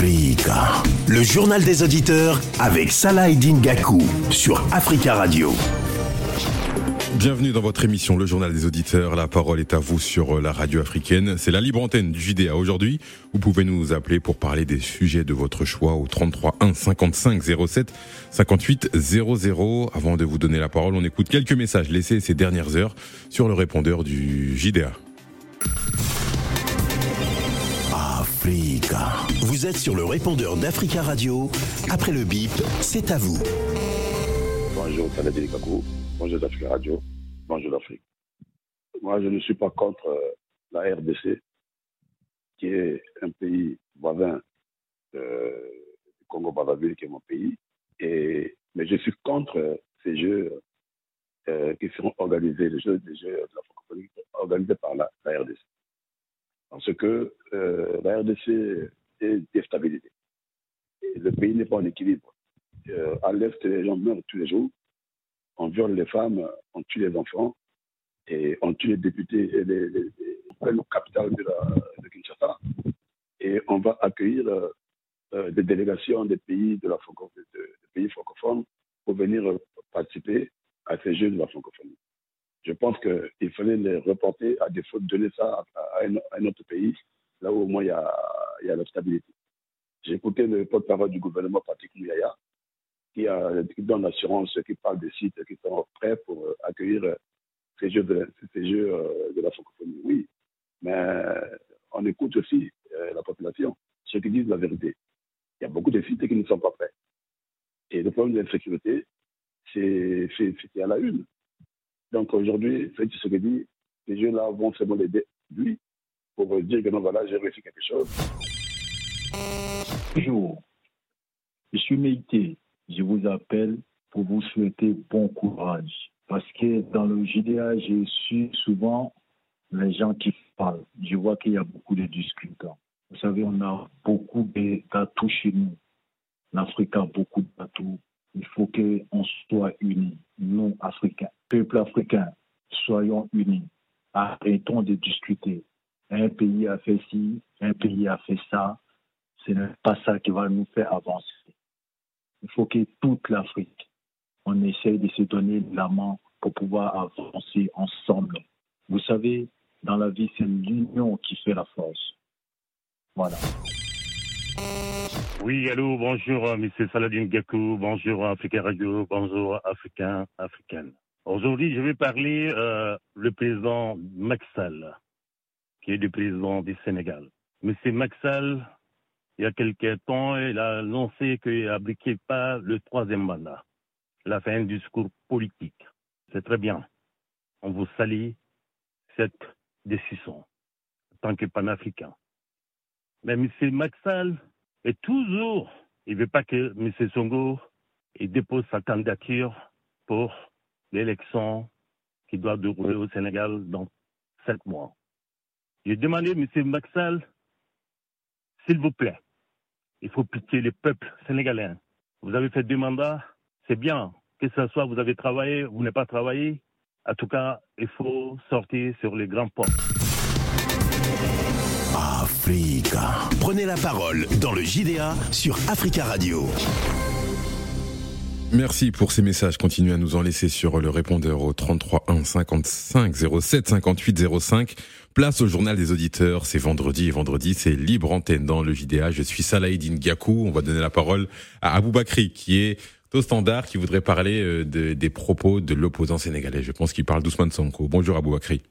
Le journal des auditeurs avec Salah Gakou sur Africa Radio. Bienvenue dans votre émission Le Journal des Auditeurs. La parole est à vous sur la radio africaine. C'est la libre antenne du JDA aujourd'hui. Vous pouvez nous appeler pour parler des sujets de votre choix au 33 1 55 07 58 00. Avant de vous donner la parole, on écoute quelques messages laissés ces dernières heures sur le répondeur du JDA. Africa. Vous êtes sur le répondeur d'Africa Radio. Après le bip, c'est à vous. Bonjour, Salah Kakou. Bonjour d'Africa Radio. Bonjour d'Afrique. Moi, je ne suis pas contre euh, la RDC, qui est un pays voisin euh, du Congo-Brazzaville, qui est mon pays. Et, mais je suis contre ces jeux euh, qui seront organisés, les jeux, les jeux de la francophonie organisés par la, RDC. Parce que la RDC est déstabilisée. le pays n'est pas en équilibre. à l'Est, les gens meurent tous les jours on viole les femmes, on tue les enfants et on tue les députés et les, les, le capital de, Kinshasa. Et on va accueillir euh, des délégations des pays de la pays francophones pour venir participer à ces Jeux de la francophonie. Je pense qu'il fallait les reporter à défaut de donner ça à, un, autre pays, là où au moins il y a, la stabilité. J'ai écouté le porte-parole du gouvernement, Patrick Mouyaya, qui, a, qui donne l'assurance, qui parle des sites qui sont prêts pour euh, accueillir euh, ces jeux euh, de la francophonie. Oui, mais on écoute aussi la population, ceux qui disent la vérité. Il y a beaucoup de sites qui ne sont pas prêts. Et le problème de l'insécurité, c'est à la une. Donc aujourd'hui, Félix dit, ces jeux-là vont seulement l'aider, lui, pour dire que non, voilà, j'ai réussi quelque chose. Bonjour, je suis Méité je vous appelle pour vous souhaiter bon courage. Parce que dans le JDA, j'ai su souvent les gens qui parlent. Je vois qu'il y a beaucoup de discutants. Vous savez, on a beaucoup d'atouts chez nous. L'Afrique a beaucoup d'atouts. Il faut qu'on soit unis, nous, Africains. Peuple africain, soyons unis. Arrêtons de discuter. Un pays a fait ci, un pays a fait ça. Ce n'est pas ça qui va nous faire avancer. Il faut que toute l'Afrique, on essaye de se donner la main pour pouvoir avancer ensemble. Vous savez, dans la vie, c'est l'union qui fait la force. Voilà. Oui, allô, bonjour, euh, M. Saladin Gakou, bonjour Africain Radio, bonjour Africain, Africaine. Aujourd'hui, je vais parler euh, le président Maxal, qui est le président du Sénégal. Monsieur Maxal il y a quelques temps, il a annoncé qu'il n'abriquait pas le troisième mandat. Il a fait un discours politique. C'est très bien. On vous salue cette décision en tant que panafricain. Mais M. Maxal est toujours, il ne veut pas que M. Songo dépose sa candidature pour l'élection qui doit dérouler au Sénégal dans sept mois. J'ai demandé à M. Maxal, s'il vous plaît, il faut pitié les peuples sénégalais. Vous avez fait deux mandats, c'est bien. Que ce soit vous avez travaillé ou n'avez pas travaillé, en tout cas, il faut sortir sur les grands ports. Africa. Prenez la parole dans le JDA sur Africa Radio. Merci pour ces messages. Continuez à nous en laisser sur le répondeur au 33 1 55 07 58 05. Place au journal des auditeurs. C'est vendredi et vendredi, c'est libre antenne dans le JDA. Je suis Salahidine Gakou. On va donner la parole à Abou Bakri, qui est au standard, qui voudrait parler euh, des propos de l'opposant sénégalais. Je pense qu'il parle d'Ousmane Sonko. Bonjour Abou Bakri.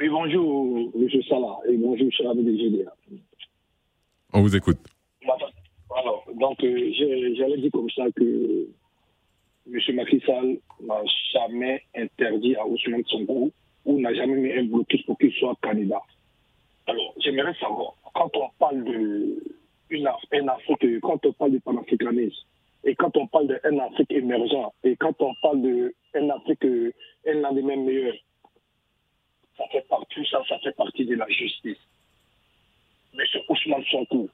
Oui, bonjour M. Salah et bonjour cher ami des JDA. On vous écoute. Alors, donc, euh, j'allais dire comme ça que M. Macky Sall n'a jamais interdit à Ousmane Sonko ou n'a jamais mis un blocus pour qu'il soit candidat. Alors, j'aimerais savoir, quand on parle de Afrique, quand on parle de panafricanisme, et quand on parle d'un Afrique émergent, et quand on parle d'un Afrique, un des mêmes meilleurs, ça fait partie, ça, ça fait partie de la justice. Mais ce Ousmane Sonko,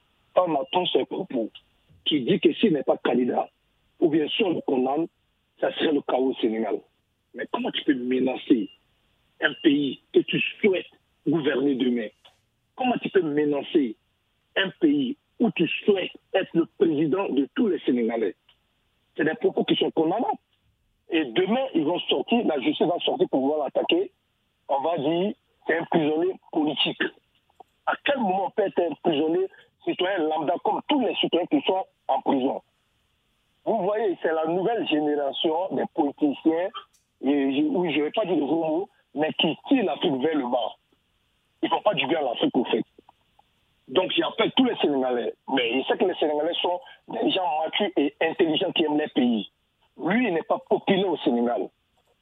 on entend ses propos qui dit que s'il n'est pas candidat, ou bien si on le condamne, ça serait le chaos au Sénégal. Mais comment tu peux menacer un pays que tu souhaites gouverner demain? Comment tu peux menacer un pays où tu souhaites être le président de tous les Sénégalais? C'est des propos qui sont condamnables. Et demain, ils vont sortir, la justice va sortir pour pouvoir l'attaquer. On va dire, c'est un prisonnier politique. À quel moment on peut être un prisonnier citoyen lambda comme tous les citoyens qui sont en prison Vous voyez, c'est la nouvelle génération des politiciens, et, oui, je ne vais pas dire le gros mot, mais qui tirent l'Afrique vers le bas. Ils ne font pas du bien à l'Afrique au fait. Donc j'appelle tous les Sénégalais, mais il sait que les Sénégalais sont des gens matures et intelligents qui aiment les pays. Lui, il n'est pas populaire au Sénégal.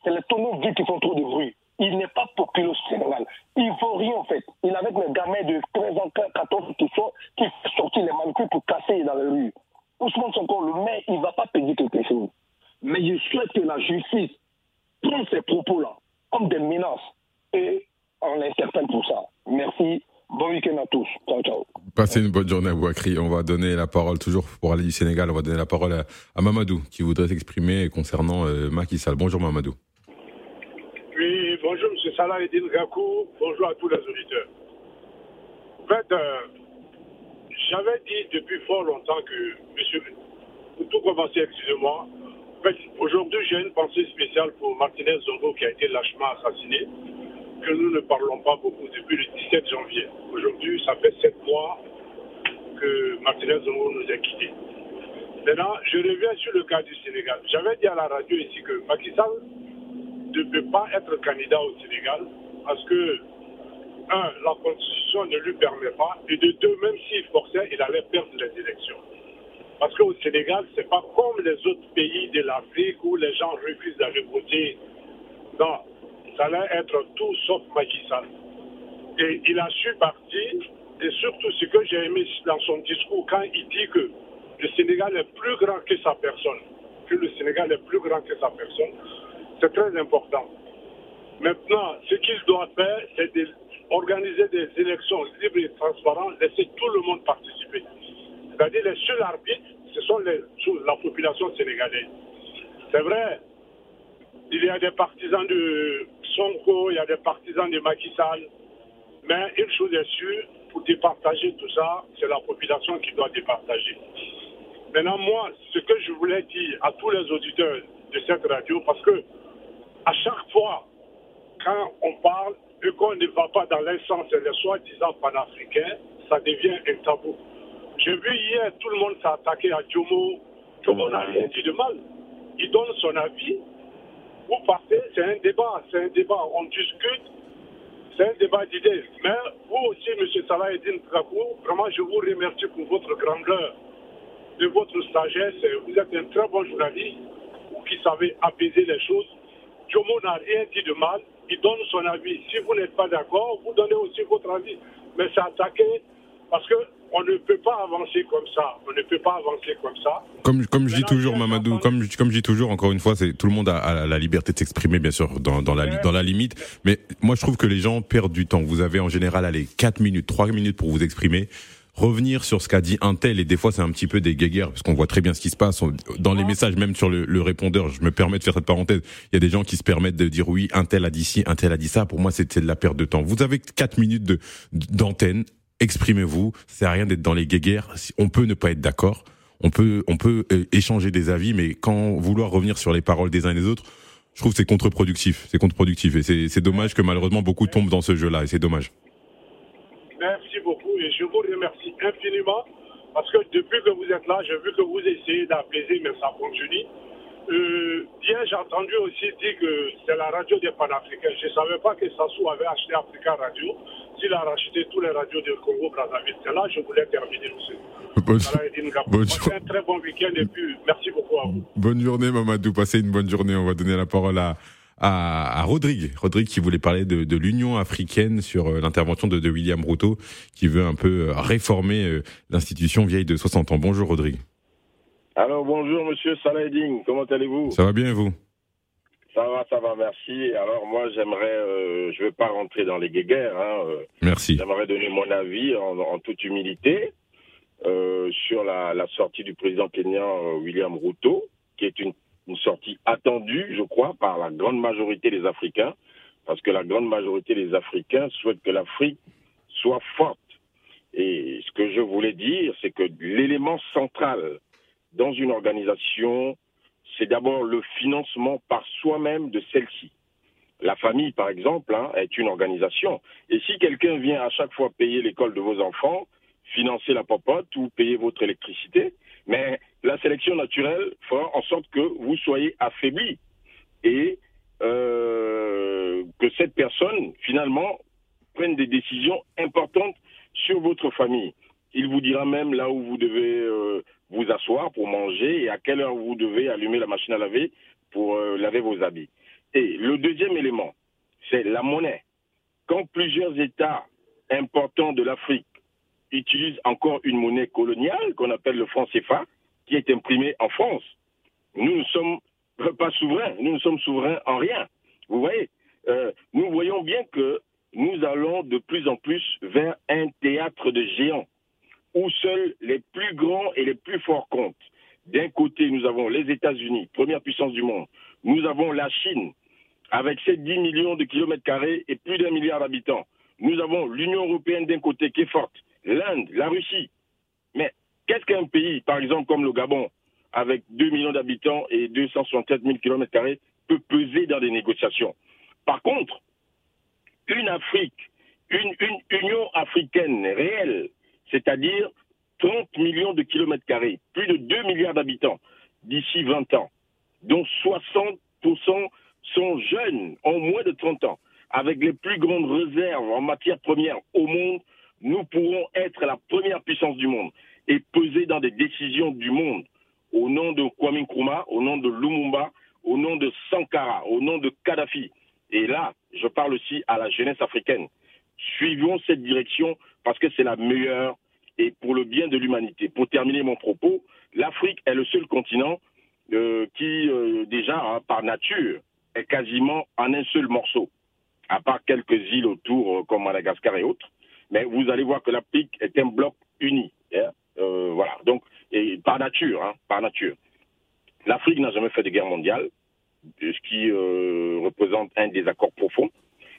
C'est les tonneaux vides qui font trop de bruit. Il n'est pas populaire au Sénégal. Il ne faut rien en fait. Il avec les gamins de 13 ans, 14 ans qui, sont, qui sortent les manucules pour casser dans les rues. Ousmane Sonko, le maire, il ne va pas payer quelque chose. Mais je souhaite que la justice prenne ces propos-là comme des menaces et on l'interpelle pour ça. Merci. Bon week-end à tous. Ciao, ciao. Passez une bonne journée à Bouakri. On va donner la parole, toujours pour aller du Sénégal, on va donner la parole à, Mamadou, qui voudrait s'exprimer concernant euh, Macky Sall. Bonjour Mamadou. M. Salah Edine Gakou. Bonjour à tous les auditeurs. En fait, euh, j'avais dit depuis fort longtemps que, monsieur, tout commencer, excusez-moi, en fait, aujourd'hui, j'ai une pensée spéciale pour Martinez Zongo qui a été lâchement assassiné que nous ne parlons pas beaucoup depuis le 17 janvier. Aujourd'hui, ça fait sept mois que Martinez Zongo nous a quittés. Maintenant, je reviens sur le cas du Sénégal. J'avais dit à la radio ici que Macky Sall ne peut pas être candidat au Sénégal parce que, un, la Constitution ne lui permet pas, et de deux, même s'il forçait, il allait perdre les élections. Parce qu'au Sénégal, ce n'est pas comme les autres pays de l'Afrique où les gens refusent d'aller voter. Non, ça allait être tout sauf Macky Et il a su partir, et surtout ce que j'ai aimé dans son discours, quand il dit que le Sénégal est plus grand que sa personne, que le Sénégal est plus grand que sa personne, c'est très important. Maintenant, ce qu'il doit faire, c'est d'organiser des élections libres et transparentes, laisser tout le monde participer. C'est-à-dire les seuls arbitres, ce sont les, la population sénégalaise. C'est vrai, il y a des partisans de Sonko, il y a des partisans de Macky Sall. Mais une chose est sûre, pour départager tout ça, c'est la population qui doit départager. Maintenant, moi, ce que je voulais dire à tous les auditeurs de cette radio, parce que à chaque fois, quand on parle et qu'on ne va pas dans l'insens et soi-disant panafricains, ça devient un tabou. J'ai vu hier, tout le monde s'est attaqué à Diomo. on n'a rien dit de mal. Il donne son avis, vous partez, c'est un débat, c'est un débat, on discute, c'est un débat d'idées. Mais vous aussi, M. Salah Trakou, vraiment, je vous remercie pour votre grandeur, de votre sagesse. Vous êtes un très bon journaliste, vous qui savez apaiser les choses. Jomo n'a rien dit de mal, il donne son avis. Si vous n'êtes pas d'accord, vous donnez aussi votre avis. Mais c'est attaqué parce que on ne peut pas avancer comme ça. On ne peut pas avancer comme ça. Comme, comme je dis toujours, Mamadou, comme, comme je dis toujours, encore une fois, c'est tout le monde a, la liberté de s'exprimer, bien sûr, dans, dans, la, dans la limite. Mais moi, je trouve que les gens perdent du temps. Vous avez en général, allez, 4 minutes, 3 minutes pour vous exprimer revenir sur ce qu'a dit un tel et des fois c'est un petit peu des guéguerres parce qu'on voit très bien ce qui se passe dans les messages même sur le, le, répondeur je me permets de faire cette parenthèse il y a des gens qui se permettent de dire oui un tel a dit ci un tel a dit ça pour moi c'est de la perte de temps vous avez quatre minutes de d'antenne exprimez-vous. C'est à rien d'être dans les guéguerres. On peut ne pas être d'accord. On peut, on peut euh, échanger des avis, mais quand vouloir revenir sur les paroles des uns et des autres, je trouve que c'est contre-productif. C'est contre-productif. Et c'est dommage que malheureusement beaucoup tombent dans ce jeu-là. Et c'est dommage. Merci beaucoup. Et je vous remercie infiniment. Parce que depuis que vous êtes là, j'ai vu que vous essayez d'apaiser, mais ça continue. Euh, hier, j'ai entendu aussi dire que c'est la radio des panafricains. Je ne savais pas que Sassou avait acheté Africa Radio. S'il a racheté tous les radios du Congo, Brazzaville, c'est là que je voulais terminer aussi. Bonne, bonne un très bon week-end et puis merci beaucoup à vous. Bonne journée, Mamadou. Passez une bonne journée. On va donner la parole à, à, à Rodrigue. Rodrigue qui voulait parler de, de l'Union africaine sur euh, l'intervention de, de, William Ruto, qui veut un peu euh, réformer euh, l'institution vieille de 60 ans. Bonjour, Rodrigue. Alors bonjour Monsieur Saladin, comment allez-vous? Ça va bien vous? Ça va, ça va, merci. Alors moi j'aimerais, euh, je ne veux pas rentrer dans les guéguerres. Hein, euh, merci. J'aimerais donner mon avis en, toute humilité euh, sur la, sortie du président kenyan William Ruto, qui est une, une sortie attendue, je crois, par la grande majorité des Africains, parce que la grande majorité des Africains souhaitent que l'Afrique soit forte. Et que je voulais dire, c'est que l'élément central dans une organisation, c'est d'abord le financement par soi-même de celle-ci. La famille, par exemple, hein, est une organisation. Et si quelqu'un vient à chaque fois payer l'école de vos enfants, financer la popote ou payer votre électricité, mais la sélection naturelle fera en sorte que vous soyez affaibli et euh, que cette personne, finalement, prenne des décisions importantes sur votre famille. Il vous dira même là où vous devez euh, vous asseoir pour manger et à quelle heure vous devez allumer la machine à laver pour euh, laver vos habits. Et le deuxième élément, c'est la monnaie. Quand plusieurs États importants de l'Afrique utilisent encore une monnaie coloniale qu'on appelle le franc CFA, qui est imprimé en France, nous ne sommes pas souverains, nous ne sommes souverains en rien. Vous voyez, euh, nous voyons bien que nous allons de plus en plus vers un théâtre de géants où seuls les plus grands et les plus forts comptent. D'un côté, nous avons les États-Unis, première puissance du monde. Nous avons la Chine, avec ses 10 millions de kilomètres carrés et plus d'un milliard d'habitants. Nous avons l'Union européenne d'un côté qui est forte, l'Inde, la Russie. Mais qu'est-ce qu'un pays, par exemple comme le Gabon, avec 2 millions d'habitants et 267 000 kilomètres carrés, peut peser dans des négociations? Par contre, une Afrique, une, Union africaine réelle, c'est-à-dire 30 millions de kilomètres carrés, plus de 2 milliards d'habitants d'ici 20 ans, dont 60% sont jeunes, ont moins de 30 ans, avec les plus grandes réserves en matière première au monde, nous pourrons être la première puissance du monde et peser dans des décisions du monde au nom de Kwame Nkrumah, au nom de Lumumba, au nom de Sankara, au nom de Kadhafi. Et là, je parle aussi à la jeunesse africaine. Suivons cette direction parce que c'est la meilleure et pour le bien de l'humanité. Pour terminer mon propos, l'Afrique est le seul continent euh, qui, euh, déjà, hein, par nature, est quasiment en un seul morceau, à part quelques îles autour, euh, comme Madagascar et autres. Mais vous allez voir que l'Afrique est un bloc uni. Hein. Euh, voilà. Donc, par nature, hein, par nature. L'Afrique n'a jamais fait de guerre mondiale, ce qui euh, représente un désaccord profond.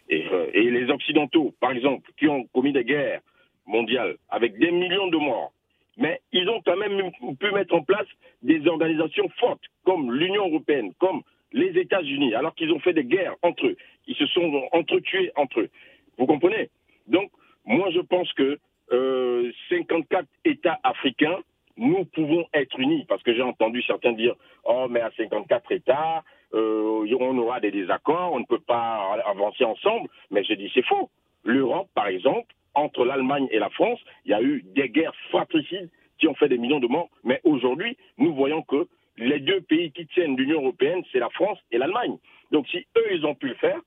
Et, euh, et les Occidentaux, par exemple, qui ont commis des guerres mondiales avec des millions de morts, mais ils ont quand même pu mettre en place des organisations fortes comme l'Union européenne, comme les États-Unis, alors qu'ils ont fait des guerres entre eux. Ils se sont entretués entre eux. Vous comprenez? Donc, moi, je pense que euh, 54 États africains, nous pouvons être unis, parce que j'ai entendu certains dire, oh, mais à 54 États, euh, on aura des désaccords, on ne peut pas avancer ensemble, mais je dis c'est faux. L'Europe, par exemple, entre l'Allemagne et la France, il y a eu des guerres fratricides qui ont fait des millions de morts, mais aujourd'hui, nous voyons que les deux pays qui tiennent l'Union européenne, c'est la France et l'Allemagne. Donc si eux, ils ont pu le faire,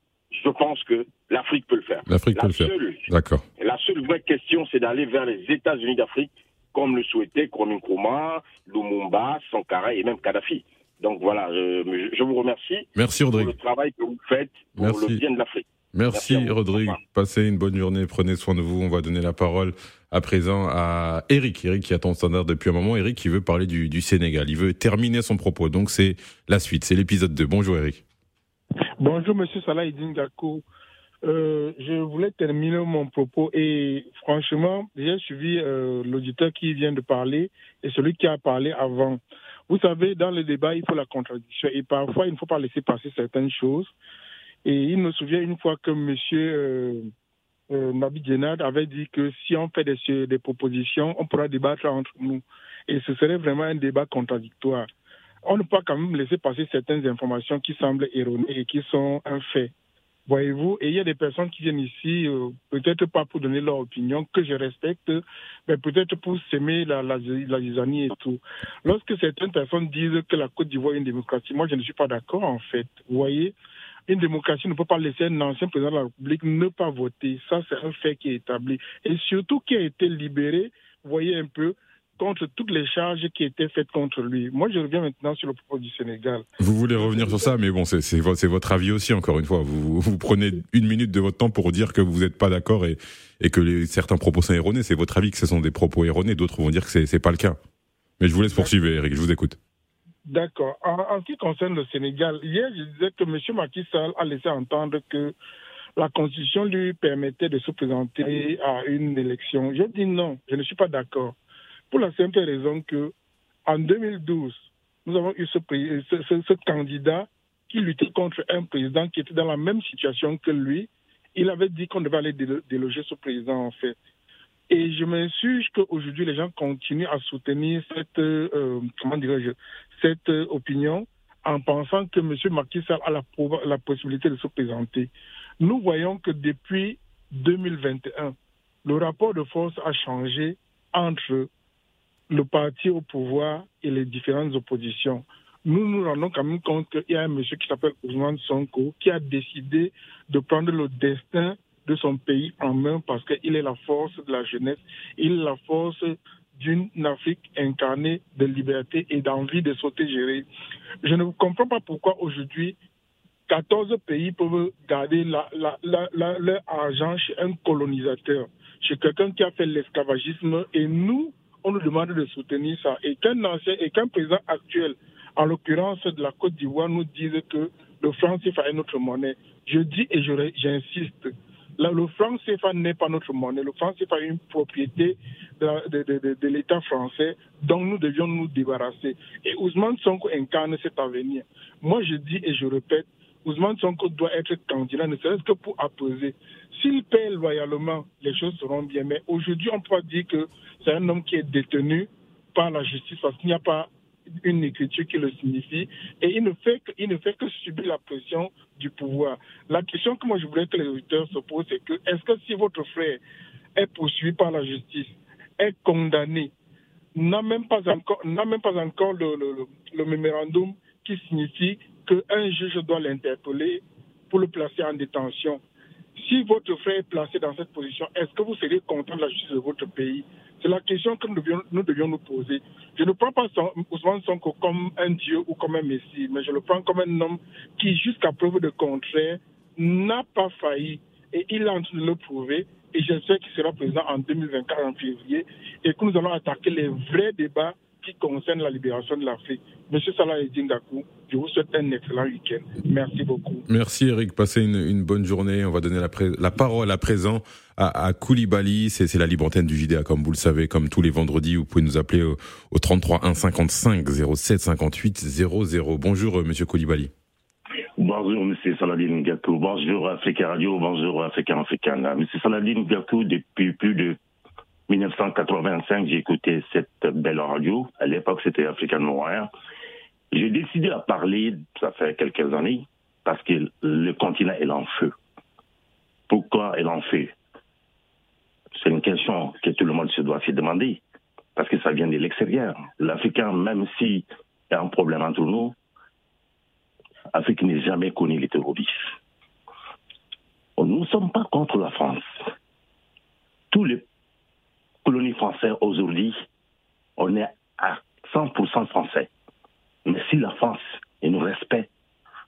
je pense que l'Afrique peut le faire. L'Afrique peut le faire. D'accord. La seule vraie question, c'est d'aller vers les États-Unis d'Afrique, comme le souhaitait Kwame Nkrumah, Lumumba, Sankara et même Kadhafi. Donc voilà, je, je vous remercie Merci, pour Rodrigue. le travail que vous faites pour Merci. le bien de l'Afrique. Merci, Merci Rodrigue. Passez une bonne journée. Prenez soin de vous. On va donner la parole à présent à Eric. Eric qui attend standard depuis un moment. Eric qui veut parler du, du Sénégal. Il veut terminer son propos. Donc c'est la suite. C'est l'épisode 2. Bonjour, Eric. Bonjour, Monsieur Salah Idin Gakou. Euh, je voulais terminer mon propos et franchement, j'ai suivi euh, l'auditeur qui vient de parler et celui qui a parlé avant. Vous savez, dans le débat, il faut la contradiction et parfois, il ne faut pas laisser passer certaines choses. Et il me souvient une fois que Monsieur euh, euh, Nabi avait dit que si on fait des, des propositions, on pourra débattre entre nous. Et ce serait vraiment un débat contradictoire on ne peut pas quand même laisser passer certaines informations qui semblent erronées et qui sont un fait. Voyez-vous, et il y a des personnes qui viennent ici, euh, peut-être pas pour donner leur opinion, que je respecte, mais peut-être pour s'aimer la, la, la et tout. Lorsque certaines personnes disent que la Côte d'Ivoire est une démocratie, moi je ne suis pas d'accord en fait. Vous voyez, une démocratie ne peut pas laisser un ancien président de la République ne pas voter. Ça, c'est un fait qui est établi. Et surtout qui a été libéré, vous voyez un peu, contre toutes les charges qui étaient faites contre lui. Moi, je reviens maintenant sur le propos du Sénégal. Vous voulez revenir sur ça, mais bon, c'est c'est vo- c'est votre avis aussi, encore une fois. Vous, vous prenez une minute de votre temps pour dire que vous n'êtes pas d'accord et, et que les, certains propos sont erronés. C'est votre avis que ce sont des propos erronés. D'autres vont dire que c'est c'est pas le cas. Mais je vous laisse poursuivre, Eric. Je vous écoute. D'accord. En, en ce qui concerne le Sénégal, hier, je disais que M. Macky Sall a laissé entendre que la Constitution lui permettait de se présenter à une élection. Je dis non, je ne suis pas d'accord. Pour la simple raison que en 2012, nous avons eu ce, candidat qui luttait contre un président qui était dans la même situation que lui. Il avait dit qu'on devait aller déloger ce président, en fait. Et je m'insurge qu'aujourd'hui, les gens continuent à soutenir cette, euh, comment dirais-je, cette euh, opinion en pensant que M. Macky Sall a la possibilité de se présenter. Nous voyons que depuis 2021, le rapport de force a changé entre le parti au pouvoir et les différentes oppositions. Nous nous rendons quand même compte qu'il y a un monsieur qui s'appelle Ousmane Sonko qui a décidé de prendre le destin de son pays en main parce qu'il est la force de la jeunesse, il est la force d'une Afrique incarnée de liberté et d'envie de sauter gérer. Je ne comprends pas pourquoi aujourd'hui 14 pays peuvent garder leur argent chez un colonisateur, chez quelqu'un qui a fait l'esclavagisme et nous, on nous demande de soutenir ça. Et qu'un ancien et qu'un président actuel, en l'occurrence de la Côte d'Ivoire, nous dise que le franc CFA est notre monnaie. Je dis et j'insiste, le franc CFA n'est pas notre monnaie. Le franc CFA est une propriété de, l'État français dont nous devions nous débarrasser. Et Ousmane Sonko incarne cet avenir. Moi, je dis et je répète, Ousmane Sonko doit être candidat, ne serait-ce que pour apposer. S'il paie loyalement, les choses seront bien. Mais aujourd'hui, on peut dire que c'est un homme qui est détenu par la justice parce qu'il n'y a pas une écriture qui le signifie et il ne fait que, subir la pression du pouvoir. La question que moi je voudrais que les auditeurs se posent, c'est que est-ce que si votre frère est poursuivi par la justice, est condamné, n'a même pas encore, le, le mémorandum qui signifie qu'un juge doit l'interpeller pour le placer en détention. Si votre frère est placé dans cette position, est-ce que vous serez content de la justice de votre pays? C'est la question que nous devions, nous poser. Je ne prends pas Ousmane Sonko comme un dieu ou comme un messie, mais je le prends comme un homme qui, jusqu'à preuve de contraire, n'a pas failli. Et il a en train de le prouver. Et j'espère qu'il sera présent en 2024, en février, et que nous allons attaquer les vrais débats qui concerne la libération de l'Afrique. Monsieur Salah Gakou, je vous souhaite un excellent week-end. Merci beaucoup. Merci Eric, passez une, bonne journée. On va donner la, la parole à présent à, à Koulibaly, c'est la libre antenne du JDA comme vous le savez, comme tous les vendredis, vous pouvez nous appeler au, au 33 1 55 07 58 00. Bonjour euh, monsieur Koulibaly. Bonjour, Monsieur Saladin Gakou. Bonjour, Africa Radio. Bonjour, Africain Africain. Monsieur Saladin Gakou, depuis plus de 1985, j'ai écouté cette belle radio. À l'époque, c'était African Noir. J'ai décidé à parler, ça fait quelques années, parce que le continent est en feu. Pourquoi est en feu? C'est une question que tout le monde se doit se demander, parce que ça vient de l'extérieur. L'Africain, même s'il y a un problème entre nous, l'Afrique n'a jamais connu les terroristes. Nous ne sommes pas contre la France. Tous les colonie française aujourd'hui, on est à 100% français. Mais si la France nous respecte,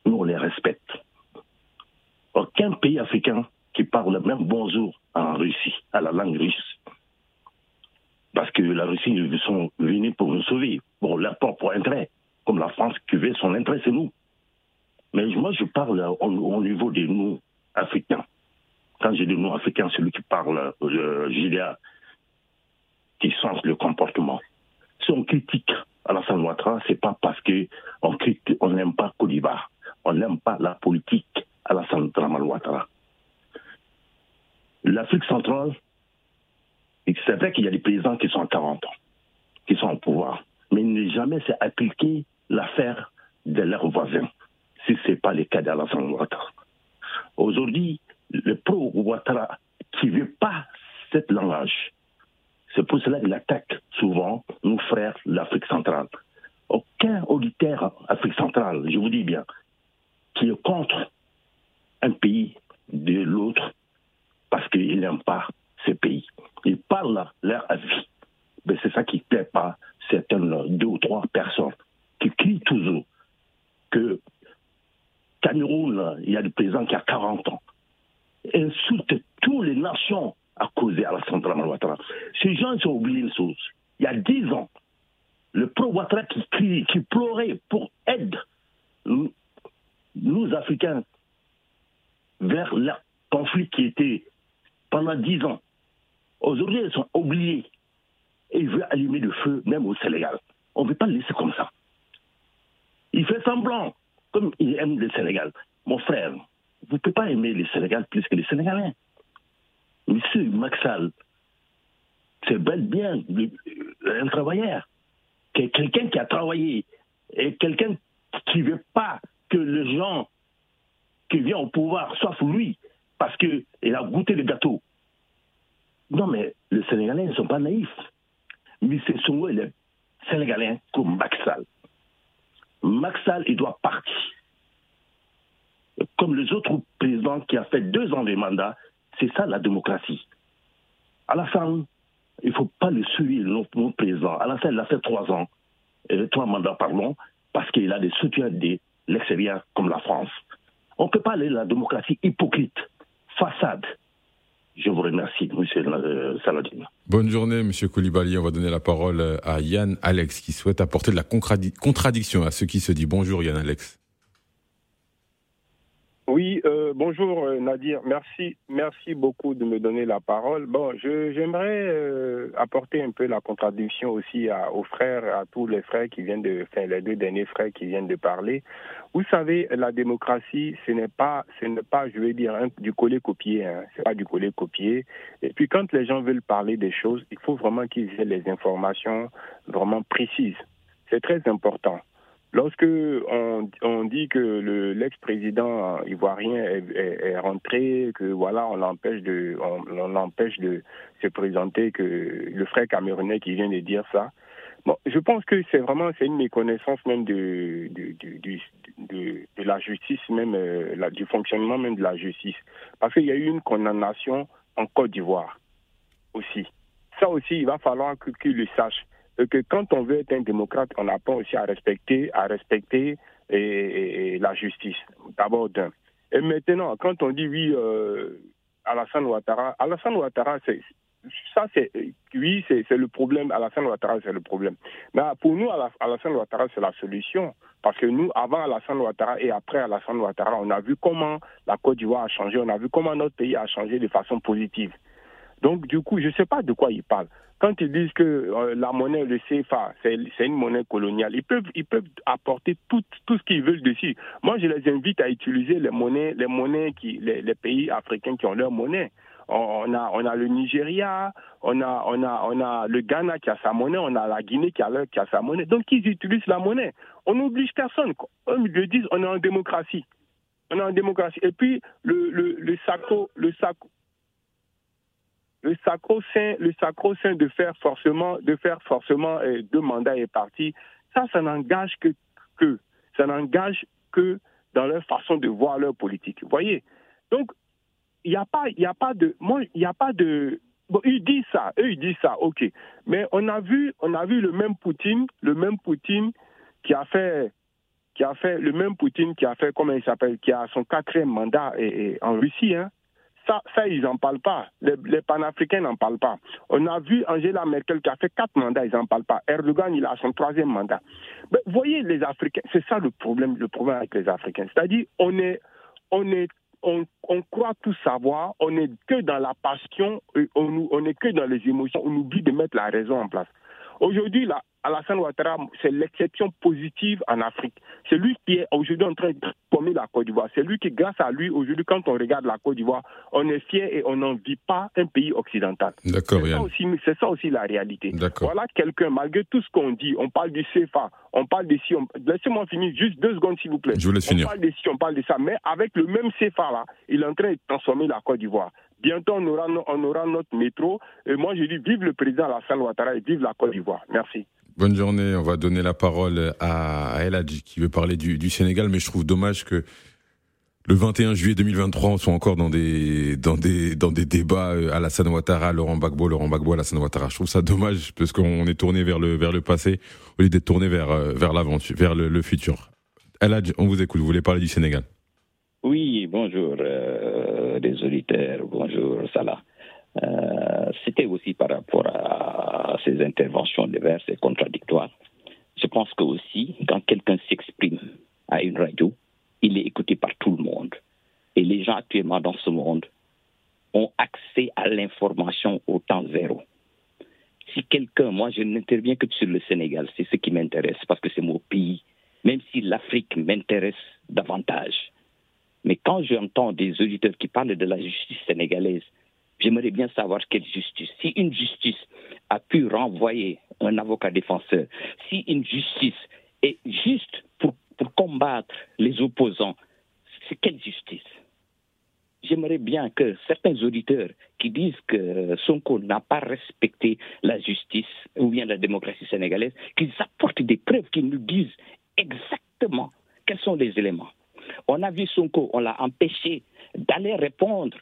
nous on les respecte. Aucun pays africain qui parle même bonjour en Russie, à la langue russe. Parce que la Russie, ils sont venus pour nous sauver, pour leur propre intérêt. Comme la France qui veut son intérêt, c'est nous. Mais moi, je parle au, niveau des nous, africains. Quand je dis nous, africains, celui qui parle euh, Julia, qui change le comportement. Si on critique Alassane Ouattara, c'est pas parce que on critique, on n'aime pas Koliba, on n'aime pas la politique Alassane Ouattara. L'Afrique centrale, c'est vrai qu'il y a des présidents qui sont à 40 ans, qui sont au pouvoir, mais il n'est jamais s'est appliqué l'affaire de leurs voisins, si ce n'est pas le cas d'Alassane Ouattara. Aujourd'hui, le pro-Ouattara qui ne veut pas ce langage, c'est pour cela qu'il attaque souvent nos frères l'Afrique centrale. Aucun auditeur Afrique centrale, je vous dis bien, qui est contre un pays de l'autre parce qu'il n'aime pas ce pays. Ils parlent leur avis. Mais c'est ça qui ne plaît pas certaines deux ou trois personnes qui crient toujours que Cameroun, il y a des présidents qui a 40 ans, insultent toutes les nations à causer à la centrale. Ces gens ont oublié une chose. Il y a dix ans, le pro-Ouattara qui, qui pleurait pour aide nous, Africains vers la conflit qui était pendant dix ans. Aujourd'hui, ils sont oubliés. Et ils veulent allumer le feu, même au Sénégal. On ne veut pas le laisser comme ça. Il fait semblant, comme il aime le Sénégal. Mon frère, vous ne pouvez pas aimer le Sénégal plus que les Sénégalais. Monsieur Maxal, c'est bel bien un travailleur. Quelqu'un qui a travaillé et quelqu'un qui ne veut pas que les gens qui viennent au pouvoir sous lui parce qu'il a goûté le gâteau. Non, mais les Sénégalais ne sont pas naïfs. Mais ce sont les Sénégalais comme Maxal. Maxal, il doit partir. Comme les autres présidents qui ont fait deux ans de mandat, c'est ça la démocratie. Alassane, il ne faut pas le suivre, notre président. Alassane, il a fait trois ans, euh, trois mandats, pardon, parce qu'il a des soutiens de l'extérieur comme la France. On ne peut pas aller la démocratie hypocrite, façade. Je vous remercie, M. Euh, Saladin. Bonne journée, M. Koulibaly. On va donner la parole à Yann Alex qui souhaite apporter de la contradiction à ce qui se dit. Bonjour, Yann Alex. Oui, euh, bonjour euh, Nadir. Merci, merci beaucoup de me donner la parole. Bon, j'aimerais euh, apporter un peu la contradiction aussi aux frères, à tous les frères qui viennent de, enfin les deux derniers frères qui viennent de parler. Vous savez, la démocratie, ce n'est pas, ce n'est pas, je vais dire, du coller-copier. Hein. C'est pas du coller-copier. Et puis quand les gens veulent parler des choses, il faut vraiment qu'ils aient les informations vraiment précises. C'est très important. Lorsque on, on dit que l'ex-président ivoirien est, est, rentré, que voilà, on l'empêche de, on, l'empêche de se présenter, que le frère camerounais qui vient de dire ça. Bon, je pense que c'est vraiment c'est une méconnaissance même de de, de, la justice, même euh, la, du fonctionnement même de la justice, parce qu'il y a eu une condamnation en Côte d'Ivoire aussi. Ça aussi, il va falloir qu'il le que quand on veut être un démocrate, on apprend aussi à respecter, à respecter la justice. D'abord d'un. Et maintenant, quand on dit oui, euh, Alassane Ouattara, Alassane Ouattara, ça, c'est oui, c'est le problème. Alassane Ouattara, c'est le problème. Mais pour nous, Alassane Ouattara, c'est la solution. Parce que nous, avant Alassane Ouattara et après Alassane Ouattara, on a vu comment la Côte d'Ivoire a changé, on a vu comment notre pays a changé de façon positive. Donc, du coup, je ne sais pas de quoi ils parlent. Quand ils disent que euh, la monnaie, le CFA, c'est une monnaie coloniale, ils peuvent, apporter tout, ce qu'ils veulent dessus. Moi, je les invite à utiliser les monnaies, les pays africains qui ont leur monnaie. On a, le Nigeria, on a, le Ghana qui a sa monnaie, on a la Guinée qui a, sa monnaie. Donc, ils utilisent la monnaie. On n'oblige personne. Ils le disent, on est en démocratie. On est en démocratie. Et puis, le, le, le sacro-saint, le sacro-saint de faire forcément, de faire forcément euh, deux mandats et partis, ça, ça n'engage que, que, ça n'engage que dans leur façon de voir leur politique. Vous voyez? Donc, il n'y a pas, il a pas de, moi, il n'y a pas de, bon, ils disent ça, eux ils disent ça, ok. Mais on a vu, on a vu le même Poutine, le même Poutine qui a fait, qui a fait, le même Poutine qui a fait, comment il s'appelle, qui a son quatrième mandat et, en Russie, hein. Ça, ils n'en parlent pas. Les, les panafricains n'en parlent pas. On a vu Angela Merkel qui a fait quatre mandats, ils n'en parlent pas. Erdogan, il a son troisième mandat. Mais voyez, les Africains, c'est ça le problème, le problème avec les Africains. C'est-à-dire, on est, on est on, on, croit tout savoir, on n'est que dans la passion, on, on est que dans les émotions, on oublie de mettre la raison en place. Aujourd'hui, là, Alassane Ouattara, c'est l'exception positive en Afrique. C'est lui qui est aujourd'hui en train de former la Côte d'Ivoire. C'est lui qui, grâce à lui, aujourd'hui, quand on regarde la Côte d'Ivoire, on est fier et on n'en vit pas un pays occidental. D'accord, C'est ça, aussi la réalité. Voilà quelqu'un, malgré tout ce qu'on dit, on parle du CFA, on parle de si, laissez-moi finir juste deux secondes s'il vous plaît. Je vous laisse finir. On parle de si, on parle de ça, mais avec le même CFA là, il est en train de transformer la Côte d'Ivoire. Bientôt, on aura, on aura notre métro. Et moi, je dis vive le président Alassane Ouattara et vive la Côte d'Ivoire. Merci. Bonne journée. On va donner la parole à El qui veut parler du, Sénégal, mais je trouve dommage que le 21 juillet 2023, on soit encore dans des dans des dans des débats euh, Alassane Ouattara, Laurent Gbagbo, Laurent Gbagbo, Alassane Ouattara. Je trouve ça dommage parce qu'on est tourné vers le vers le passé au lieu d'être tourné vers euh, vers l'aventure, vers le, futur. El on vous écoute. Vous voulez parler du Sénégal? Oui, bonjour euh, les auditeurs, bonjour Salah. Euh, c'était aussi par rapport à ces interventions diverses et contradictoires. Je pense que aussi, quand quelqu'un s'exprime à une radio, il est écouté par tout le monde. Et les gens actuellement dans ce monde à l'information au temps zéro. Si quelqu'un, moi je n'interviens que sur le Sénégal, c'est ce qui m'intéresse parce que c'est mon pays, même si l'Afrique m'intéresse davantage. Mais quand j'entends des auditeurs qui parlent de la justice sénégalaise, j'aimerais bien savoir quelle justice. Si une justice a pu renvoyer un avocat défenseur, si une justice est juste pour, combattre les opposants, c'est quelle justice? J'aimerais bien que certains auditeurs qui disent que Sonko n'a pas respecté la justice ou bien la démocratie sénégalaise, qu'ils apportent des preuves, qu'ils nous disent exactement quels sont les éléments. On a vu Sonko, on l'a empêché d'aller répondre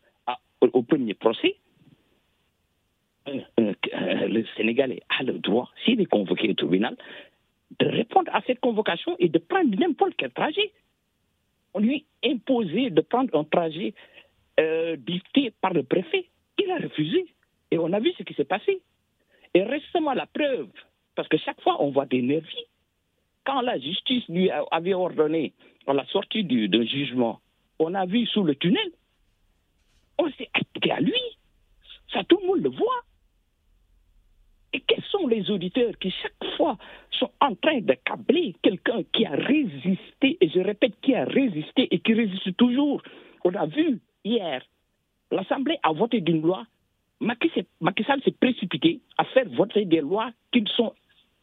au, premier procès. Euh, euh, le Sénégalais a le droit, s'il est convoqué au tribunal, de répondre à cette convocation et de prendre n'importe quel trajet. On lui imposait de prendre un trajet euh, dicté par le préfet. Il a refusé. Et on a vu ce qui s'est passé. Et récemment, la preuve, parce que chaque fois, on voit des nervis. Quand la justice lui avait ordonné, à la sortie d'un jugement, on a vu sous le tunnel, on s'est attaqué à lui. Ça, tout le monde le voit. Et quels sont les auditeurs qui, chaque fois, sont en train de câbler quelqu'un qui a résisté, et je répète, qui a résisté et qui résiste toujours? On a vu hier, l'Assemblée a voté une loi. Macky, Sall s'est précipité à faire voter des lois qui sont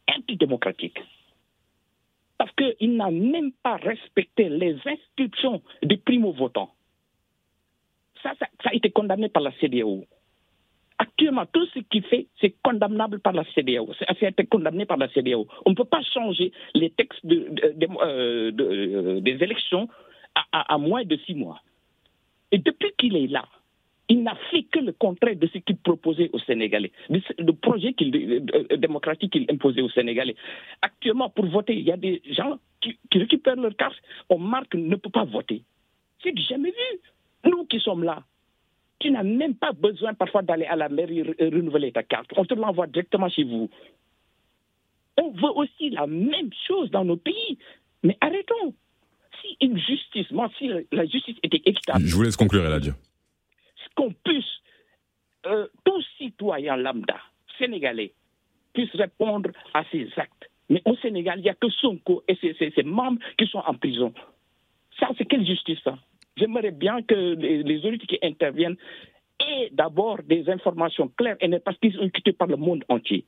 antidémocratiques. Parce qu'il n'a même pas respecté les instructions des primo-votants. Ça, ça, a été condamné par la CDAO. Actuellement, tout ce qu'il fait, c'est condamnable par la CDAO. Ça a été condamné par la CDAO. On ne peut pas changer les textes euh, des élections à, moins de six mois. Et depuis qu'il est là, il n'a fait que le contraire de ce qu'il proposait aux Sénégalais, le projet euh, euh, démocratique qu'il imposait aux Sénégalais. Actuellement, pour voter, il y a des gens qui, récupèrent leur carte, on marque ne peut pas voter. C'est jamais vu. Nous qui sommes là, tu n'as même pas besoin parfois d'aller à la mairie renouveler ta carte. On te l'envoie directement chez vous. On veut aussi la même chose dans nos pays. Mais arrêtons si une justice, moi, si la justice était équitable. Je vous laisse conclure, Eladio. Qu'on puisse, euh, tout citoyen lambda sénégalais puisse répondre à ces actes. Mais au Sénégal, il n'y a que Sonko et ses, membres qui sont en prison. Ça, c'est quelle justice, ça J'aimerais bien que les, les qui interviennent aient d'abord des informations claires et qu'ils sont quittés par le monde entier.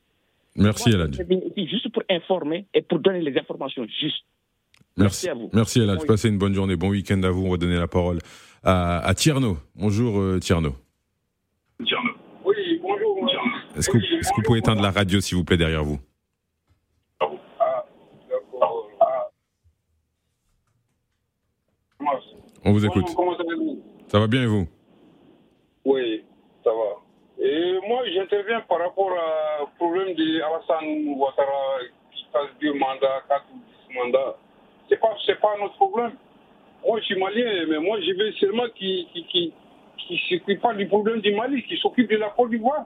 Merci, Eladio. Juste pour informer et pour donner les informations justes. Merci, à vous. Merci Eladj. Passez une bonne journée, bon week-end à vous. On va donner la parole à, à Tierno. Bonjour euh, Tierno. Est-ce que, vous pouvez éteindre la radio s'il vous plaît derrière vous On vous écoute. Comment Ça va bien et vous? Oui, ça va. Et moi, j'interviens par rapport au problème d'Alassane Ouattara qui passe deux mandats, quatre ou dix mandats c'est pas, c'est pas notre problème. Moi, je suis malien, mais moi, je veux seulement qui, qui, qui, qui s'occupe pas du problème du Mali, qui s'occupe de la Côte d'Ivoire.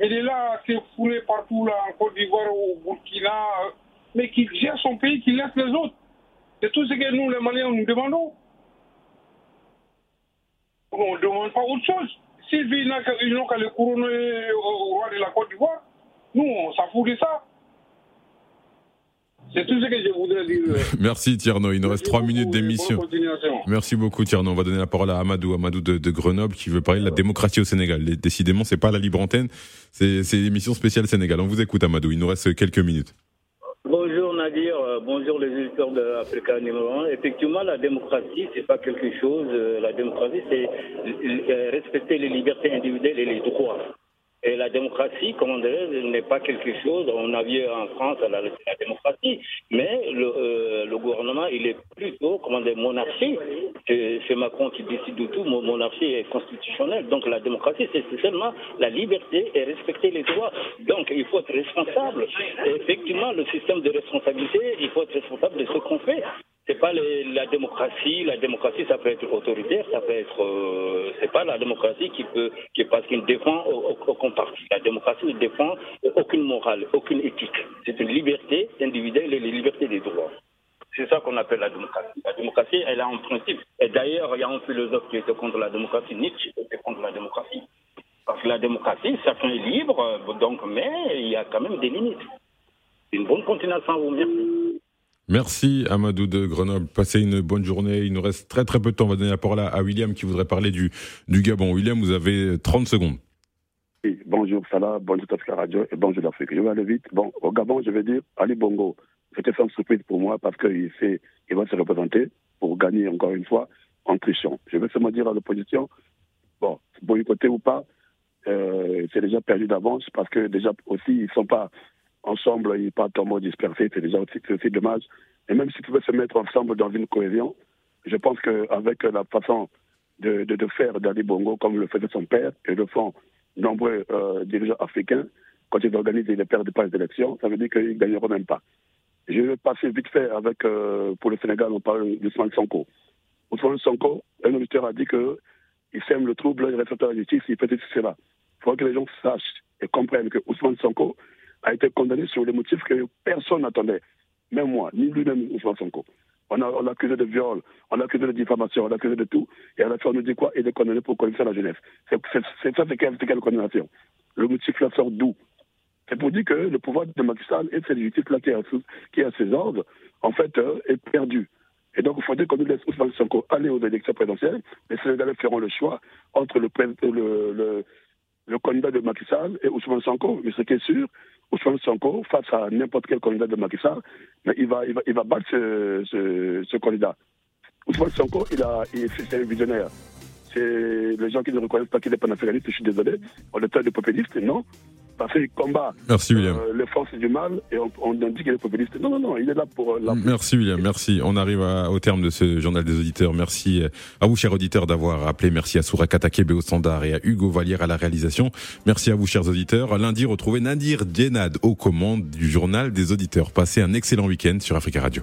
Il est là, qui est foulé partout, là, en Côte d'Ivoire, au Burkina, euh, mais qui gère son pays, qui laisse les autres. C'est tout ce que nous, les Maliens, nous demandons. On ne demande pas autre chose. S'ils n'ont qu'à le couronner au roi de la Côte d'Ivoire, nous, on s'en fout de ça. C'est tout ce que je voudrais dire. Merci Tierno, il nous reste trois minutes d'émission. Merci beaucoup Tierno. On va donner la parole à Amadou, Amadou de, Grenoble, qui veut parler de la démocratie au Sénégal. Décidément, c'est pas la libre antenne, c'est l'émission spéciale Sénégal. On vous écoute Amadou, il nous reste quelques minutes. Bonjour Nadir, euh, bonjour les éditeurs de Africa numéro 1. Effectivement, la démocratie, c'est pas quelque chose. Euh, la démocratie, c'est euh, respecter les libertés individuelles et les droits. Et la démocratie, comment dire, n'est pas quelque chose, on a vu en France la, la démocratie, mais le, euh, gouvernement, il est plutôt, comment dire, monarchie. C'est Macron qui décide de tout, monarchie est constitutionnelle. Donc la démocratie, c'est seulement la liberté et respecter les droits. Donc il faut être responsable. Et effectivement, le système de responsabilité, il faut être responsable de ce qu'on fait c'est pas la démocratie. La démocratie, ça peut être autoritaire, ça peut être. Euh, c'est pas la démocratie qui peut, qui parce qu'il défend aucun parti. La démocratie ne défend aucune morale, aucune éthique. C'est une liberté individuelle et les libertés des droits. C'est ça qu'on appelle la démocratie. La démocratie, elle a un principe. Et d'ailleurs, il y a un philosophe qui était contre la démocratie, Nietzsche était contre la démocratie. Parce que la démocratie, chacun est libre, donc, mais il y a quand même des limites. Une bonne continuation à vous. Merci. Merci Amadou de Grenoble. Passez une bonne journée. Il nous reste très très peu de temps. On va donner la parole à William qui voudrait parler du, Gabon. William, vous avez 30 secondes. Oui, bonjour Salah, bonjour Tafka Radio et bonjour l'Afrique. Je vais aller vite. Bon, au Gabon, je vais dire Ali Bongo. C'était sans surprise pour moi parce qu'il il va se représenter pour gagner encore une fois en trichant. Je vais seulement dire à l'opposition, bon, boycotter ou pas, euh, c'est déjà perdu d'avance parce que déjà aussi, ils ne sont pas ensemble, ils partent en mode dispersé, c'est déjà aussi, dommage. Et même s'ils pouvaient se mettre ensemble dans une cohésion, je pense qu'avec la façon de, faire d'Ali Bongo, comme le faisait son père, et le font nombreux euh, dirigeants africains, quand ils organisent les paires de pages d'élection, ça veut dire qu'ils ne gagneront même pas. Je vais passer vite fait avec, euh, pour le Sénégal, on parle d'Ousmane Sonko. Ousmane Sonko, un auditeur a dit qu'il sème le trouble, il reste la justice, il fait cela. Il faut que les gens sachent et comprennent que Ousmane Sonko a été condamné sur des motifs que personne n'attendait. Même moi, ni lui-même Ousmane Sonko. On l'a accusé de viol, on l'a accusé de diffamation, on l'a accusé de tout. Et à la fin, on nous dit quoi? Il est condamné pour corruption à la jeunesse. C'est ça, c'est quelle, condamnation? Le motif là sort d'où? C'est pour dire que le pouvoir de Macky et cette justice-là qui, qui est à ses ordres, en fait, euh, est perdu. Et donc, il faudrait qu'on nous laisse Ousmane Sonko aller aux élections présidentielles. Les Sénégalais feront le choix entre le, le, le candidat de Macky Sall et Ousmane Sonko. Mais ce qui est sûr, Ousmane Sonko, face à n'importe quel candidat de Macky Sall, il, va, il, va, il va battre ce, candidat. Ousmane Sonko, il a, c'est un visionnaire. C'est les gens qui ne reconnaissent pas qu'il est panafricaniste, je suis désolé. On est de populiste, non parce qu'il combat merci, William. Euh, les forces du mal et on, on dit qu'il est populiste. Non, non, non, il est là pour... Euh, la... Merci William, merci. On arrive à, au terme de ce journal des auditeurs. Merci à vous, chers auditeurs, d'avoir appelé. Merci à Soura Katakebe au standard et à Hugo Vallière à la réalisation. Merci à vous, chers auditeurs. Lundi, retrouvez Nadir Djenad aux commandes du journal des auditeurs. Passez un excellent week-end sur Africa Radio.